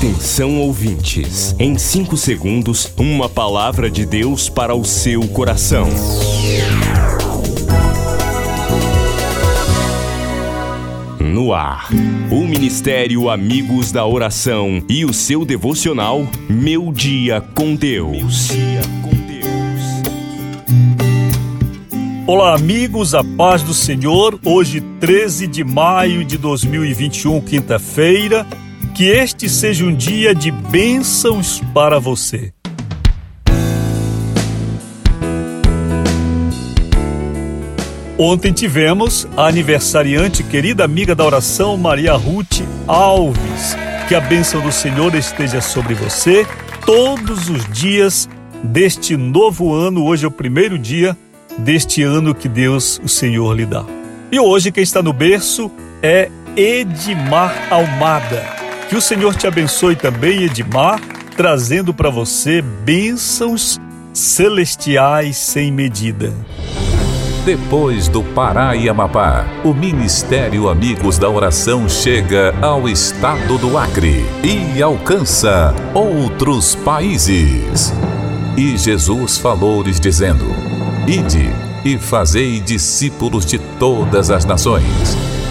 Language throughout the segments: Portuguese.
Atenção ouvintes, em 5 segundos, uma palavra de Deus para o seu coração. No ar, o Ministério Amigos da Oração e o seu devocional Meu Dia com Deus. Olá, amigos, a paz do Senhor. Hoje, 13 de maio de 2021, quinta-feira. Que este seja um dia de bênçãos para você. Ontem tivemos a aniversariante, querida amiga da oração, Maria Ruth Alves. Que a bênção do Senhor esteja sobre você todos os dias deste novo ano. Hoje é o primeiro dia deste ano que Deus, o Senhor, lhe dá. E hoje quem está no berço é Edmar Almada. Que o Senhor te abençoe também, Edmar, trazendo para você bênçãos celestiais sem medida. Depois do Pará e Amapá, o Ministério Amigos da Oração chega ao estado do Acre e alcança outros países. E Jesus falou-lhes dizendo: Ide e fazei discípulos de todas as nações.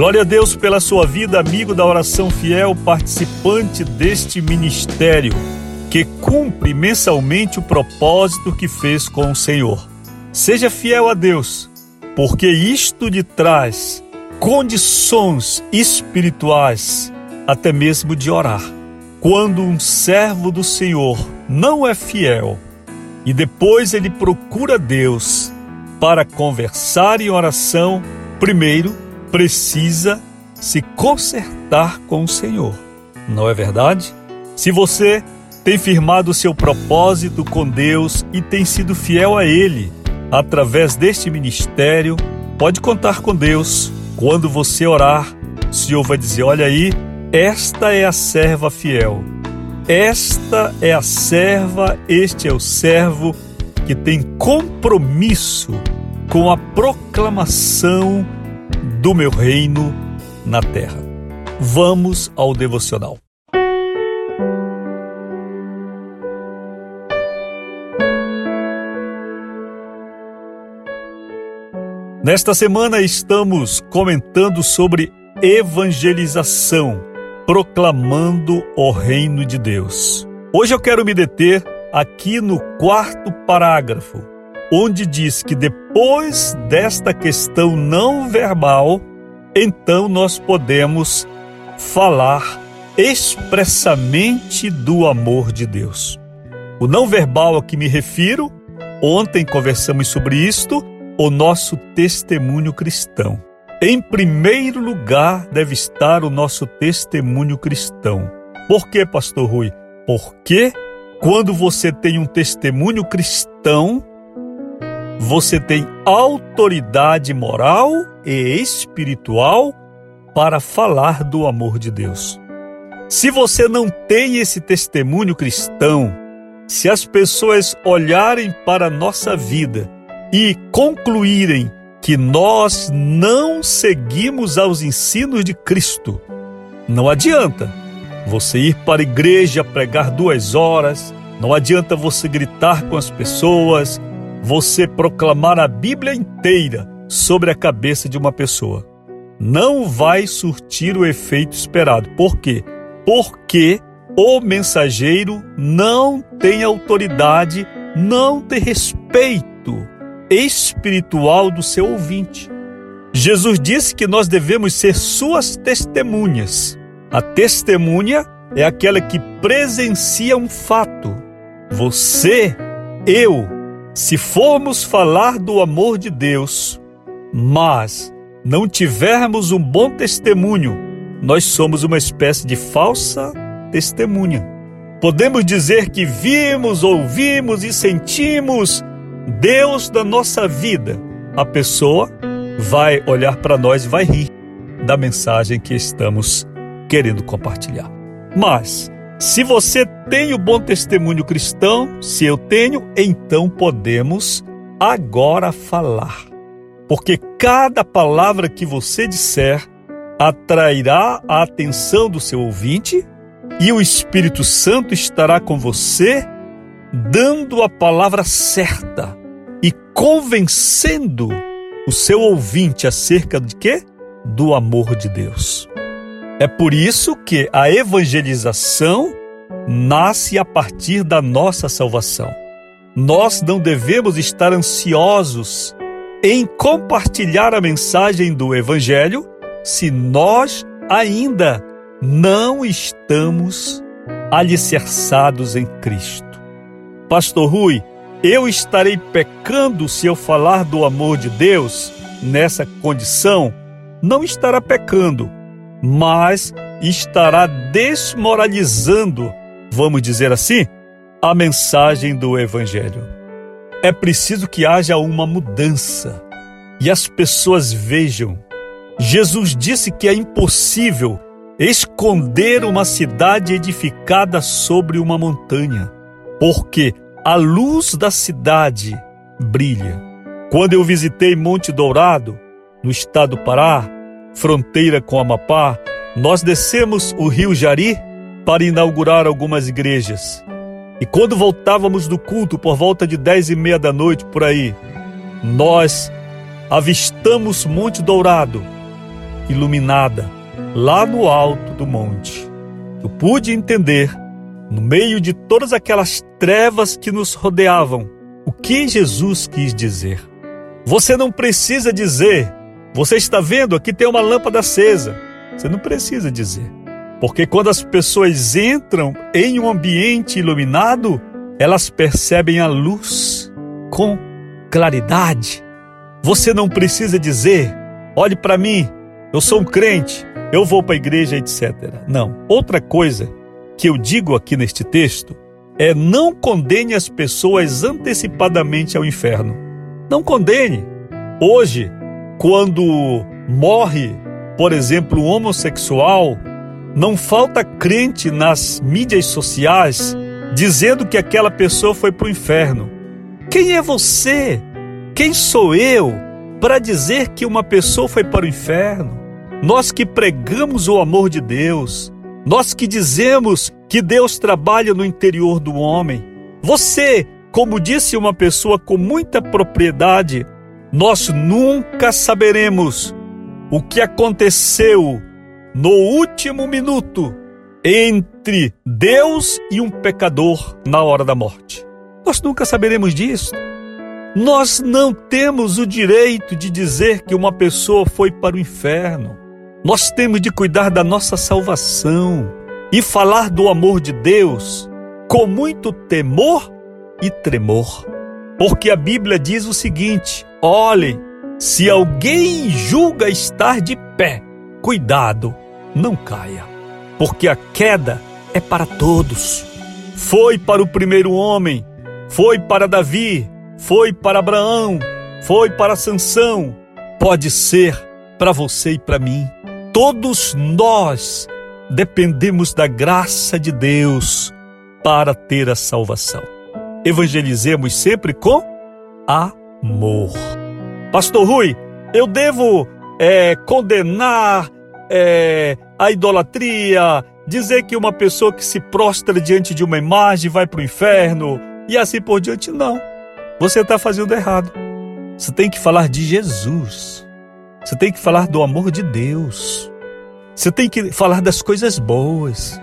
Glória a Deus pela sua vida, amigo da oração fiel, participante deste ministério, que cumpre mensalmente o propósito que fez com o Senhor. Seja fiel a Deus, porque isto lhe traz condições espirituais, até mesmo de orar. Quando um servo do Senhor não é fiel e depois ele procura Deus para conversar em oração, primeiro precisa se consertar com o Senhor. Não é verdade? Se você tem firmado seu propósito com Deus e tem sido fiel a Ele através deste ministério, pode contar com Deus. Quando você orar, o Senhor vai dizer: Olha aí, esta é a serva fiel. Esta é a serva, este é o servo que tem compromisso com a proclamação do meu reino na terra. Vamos ao devocional. Nesta semana estamos comentando sobre evangelização, proclamando o reino de Deus. Hoje eu quero me deter aqui no quarto parágrafo, onde diz que depois desta questão não verbal, então nós podemos falar expressamente do amor de Deus. O não verbal a que me refiro, ontem conversamos sobre isto, o nosso testemunho cristão. Em primeiro lugar deve estar o nosso testemunho cristão. Por que, pastor Rui? Porque quando você tem um testemunho cristão, você tem autoridade moral e espiritual para falar do amor de Deus. Se você não tem esse testemunho cristão, se as pessoas olharem para a nossa vida e concluírem que nós não seguimos aos ensinos de Cristo, não adianta você ir para a igreja pregar duas horas, não adianta você gritar com as pessoas, você proclamar a Bíblia inteira sobre a cabeça de uma pessoa. Não vai surtir o efeito esperado. Por quê? Porque o mensageiro não tem autoridade, não tem respeito espiritual do seu ouvinte. Jesus disse que nós devemos ser suas testemunhas. A testemunha é aquela que presencia um fato. Você, eu, se formos falar do amor de Deus, mas não tivermos um bom testemunho, nós somos uma espécie de falsa testemunha. Podemos dizer que vimos, ouvimos e sentimos Deus da nossa vida. A pessoa vai olhar para nós e vai rir da mensagem que estamos querendo compartilhar. Mas, se você tem o bom testemunho cristão, se eu tenho, então podemos agora falar. Porque cada palavra que você disser atrairá a atenção do seu ouvinte e o Espírito Santo estará com você, dando a palavra certa e convencendo o seu ouvinte acerca de quê? Do amor de Deus. É por isso que a evangelização nasce a partir da nossa salvação. Nós não devemos estar ansiosos em compartilhar a mensagem do Evangelho se nós ainda não estamos alicerçados em Cristo. Pastor Rui, eu estarei pecando se eu falar do amor de Deus nessa condição? Não estará pecando mas estará desmoralizando, vamos dizer assim, a mensagem do Evangelho. É preciso que haja uma mudança e as pessoas vejam. Jesus disse que é impossível esconder uma cidade edificada sobre uma montanha, porque a luz da cidade brilha. Quando eu visitei Monte Dourado, no estado do Pará, fronteira com Amapá, nós descemos o rio Jari para inaugurar algumas igrejas. E quando voltávamos do culto por volta de dez e meia da noite por aí, nós avistamos Monte Dourado, iluminada, lá no alto do monte. Eu pude entender, no meio de todas aquelas trevas que nos rodeavam, o que Jesus quis dizer. Você não precisa dizer você está vendo? Aqui tem uma lâmpada acesa. Você não precisa dizer. Porque quando as pessoas entram em um ambiente iluminado, elas percebem a luz com claridade. Você não precisa dizer: olhe para mim, eu sou um crente, eu vou para a igreja, etc. Não. Outra coisa que eu digo aqui neste texto é: não condene as pessoas antecipadamente ao inferno. Não condene. Hoje, quando morre, por exemplo, um homossexual, não falta crente nas mídias sociais dizendo que aquela pessoa foi para o inferno. Quem é você? Quem sou eu para dizer que uma pessoa foi para o inferno? Nós que pregamos o amor de Deus, nós que dizemos que Deus trabalha no interior do homem. Você, como disse uma pessoa com muita propriedade, nós nunca saberemos o que aconteceu no último minuto entre Deus e um pecador na hora da morte. Nós nunca saberemos disso. Nós não temos o direito de dizer que uma pessoa foi para o inferno. Nós temos de cuidar da nossa salvação e falar do amor de Deus com muito temor e tremor. Porque a Bíblia diz o seguinte: olhem, se alguém julga estar de pé, cuidado, não caia, porque a queda é para todos. Foi para o primeiro homem, foi para Davi, foi para Abraão, foi para Sansão, pode ser para você e para mim. Todos nós dependemos da graça de Deus para ter a salvação evangelizemos sempre com amor. Pastor Rui, eu devo é, condenar é, a idolatria, dizer que uma pessoa que se prostra diante de uma imagem vai para o inferno e assim por diante? Não. Você está fazendo errado. Você tem que falar de Jesus. Você tem que falar do amor de Deus. Você tem que falar das coisas boas.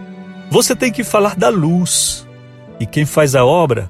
Você tem que falar da luz. E quem faz a obra